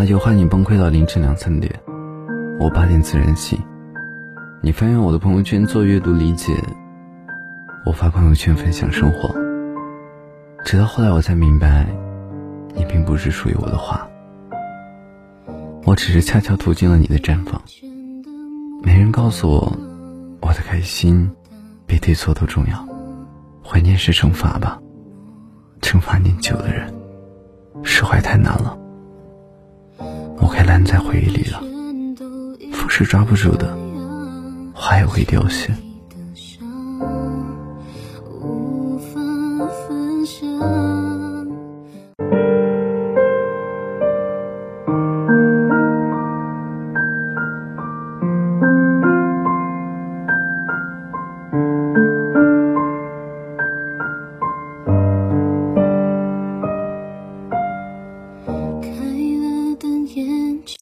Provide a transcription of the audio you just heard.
那就换你崩溃到凌晨两三点，我八点自然醒。你翻阅我的朋友圈做阅读理解，我发朋友圈分享生活。直到后来我才明白，你并不是属于我的花，我只是恰巧途经了你的绽放。没人告诉我，我的开心比对错都重要。怀念是惩罚吧，惩罚念旧的人，释怀太难了。烂在回忆里了。风是抓不住的，花也会凋谢。无法分享。